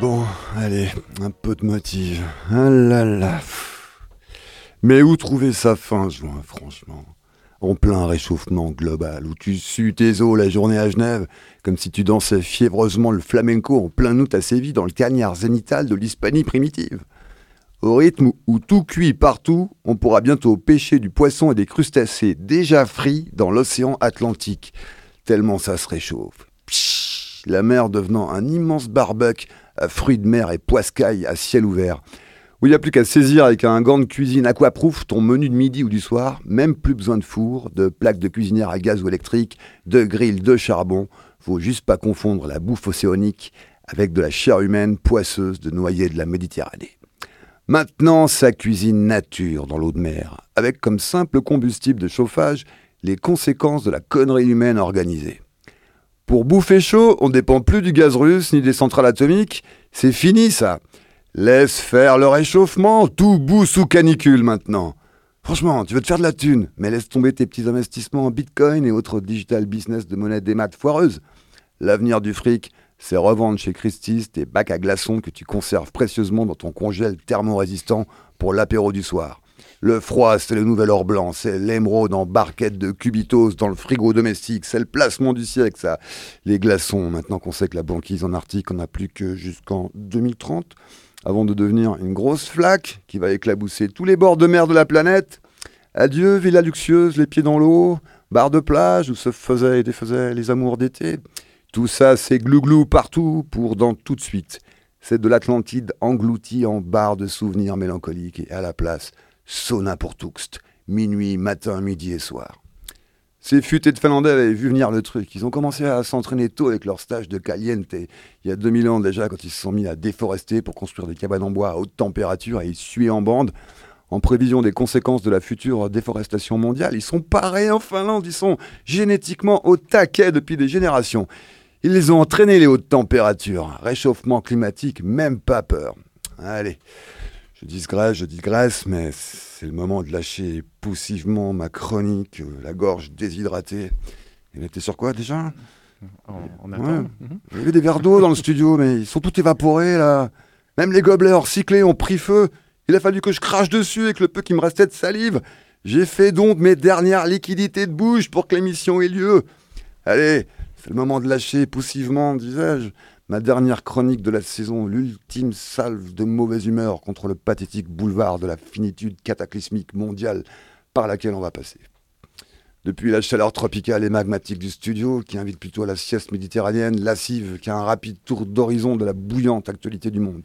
Bon, allez, un peu de motive. Ah là là. Mais où trouver sa fin, juin, franchement? En plein réchauffement global, où tu sues tes os la journée à Genève, comme si tu dansais fiévreusement le flamenco en plein août à Séville dans le cagnard zénital de l'Hispanie primitive. Au rythme où tout cuit partout, on pourra bientôt pêcher du poisson et des crustacés déjà frits dans l'océan Atlantique, tellement ça se réchauffe. la mer devenant un immense barbecue à fruits de mer et poiscailles à ciel ouvert, où il n'y a plus qu'à saisir avec un gant de cuisine aquaproof ton menu de midi ou du soir, même plus besoin de four, de plaques de cuisinière à gaz ou électrique, de grill, de charbon, faut juste pas confondre la bouffe océanique avec de la chair humaine poisseuse de noyer de la Méditerranée. Maintenant, ça cuisine nature dans l'eau de mer, avec comme simple combustible de chauffage les conséquences de la connerie humaine organisée. Pour bouffer chaud, on ne dépend plus du gaz russe ni des centrales atomiques, c'est fini ça. Laisse faire le réchauffement, tout bout sous canicule maintenant. Franchement, tu veux te faire de la thune, mais laisse tomber tes petits investissements en bitcoin et autres digital business de monnaie des maths foireuses. L'avenir du fric, c'est revendre chez Christie's tes bacs à glaçons que tu conserves précieusement dans ton congèle thermorésistant pour l'apéro du soir. Le froid, c'est le nouvel or blanc, c'est l'émeraude en barquette de cubitos dans le frigo domestique, c'est le placement du siècle, ça. Les glaçons, maintenant qu'on sait que la banquise en Arctique, n'a plus que jusqu'en 2030, avant de devenir une grosse flaque qui va éclabousser tous les bords de mer de la planète. Adieu, villa luxueuse, les pieds dans l'eau, bar de plage où se faisaient et défaisaient les amours d'été. Tout ça, c'est glouglou partout pour dans tout de suite. C'est de l'Atlantide englouti en barre de souvenirs mélancoliques et à la place, sauna pour Tuxt, minuit, matin, midi et soir. Ces futés de Finlandais avaient vu venir le truc. Ils ont commencé à s'entraîner tôt avec leur stage de caliente. Il y a 2000 ans déjà, quand ils se sont mis à déforester pour construire des cabanes en bois à haute température et suer en bande, en prévision des conséquences de la future déforestation mondiale. Ils sont parés en Finlande, ils sont génétiquement au taquet depuis des générations. Ils les ont entraînés les hautes températures. Réchauffement climatique, même pas peur. Allez, je digresse, je digresse, mais c'est le moment de lâcher poussivement ma chronique, euh, la gorge déshydratée. Il était sur quoi déjà? On, attend. Il y avait des verres d'eau dans le studio, mais ils sont tous évaporés là. Même les gobelets recyclés ont pris feu. Il a fallu que je crache dessus avec le peu qui me restait de salive. J'ai fait donc mes dernières liquidités de bouche pour que l'émission ait lieu. Allez, c'est le moment de lâcher poussivement, disais-je, ma dernière chronique de la saison, l'ultime salve de mauvaise humeur contre le pathétique boulevard de la finitude cataclysmique mondiale par laquelle on va passer. Depuis la chaleur tropicale et magmatique du studio, qui invite plutôt à la sieste méditerranéenne lascive qu'à un rapide tour d'horizon de la bouillante actualité du monde.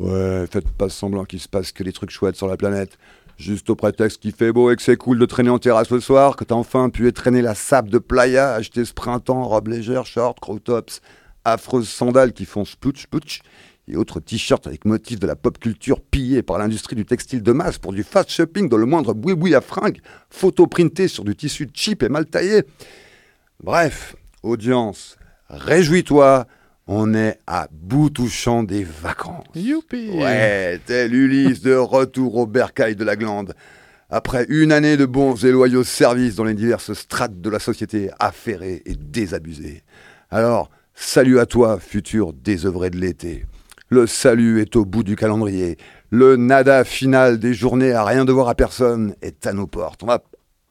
Ouais, faites pas semblant qu'il se passe que des trucs chouettes sur la planète. Juste au prétexte qu'il fait beau et que c'est cool de traîner en terrasse le soir, que t'as enfin pu traîner la sable de playa, acheter ce printemps robe légère, short, crow tops, affreuses sandales qui font splouch splouch, et autres t-shirts avec motifs de la pop culture pillés par l'industrie du textile de masse pour du fast shopping dans le moindre boui-boui à fringues, photo printées sur du tissu cheap et mal taillé. Bref, audience, réjouis-toi, on est à bout touchant des vacances. Youpi Ouais, tel Ulysse de retour au bercail de la glande. Après une année de bons et loyaux services dans les diverses strates de la société affairée et désabusée. Alors, salut à toi, futur désœuvré de l'été. Le salut est au bout du calendrier. Le nada final des journées à rien devoir à personne est à nos portes. On va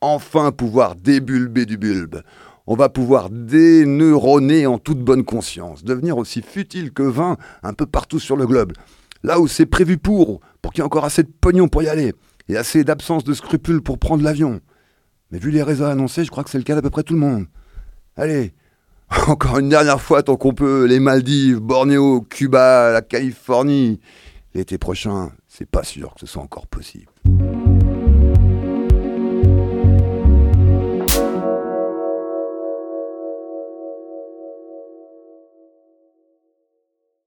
enfin pouvoir débulber du bulbe on va pouvoir déneuroner en toute bonne conscience, devenir aussi futile que vain un peu partout sur le globe. Là où c'est prévu pour, pour qu'il y ait encore assez de pognon pour y aller, et assez d'absence de scrupules pour prendre l'avion. Mais vu les réseaux annoncés, je crois que c'est le cas d'à peu près tout le monde. Allez, encore une dernière fois tant qu'on peut, les Maldives, Bornéo, Cuba, la Californie. L'été prochain, c'est pas sûr que ce soit encore possible.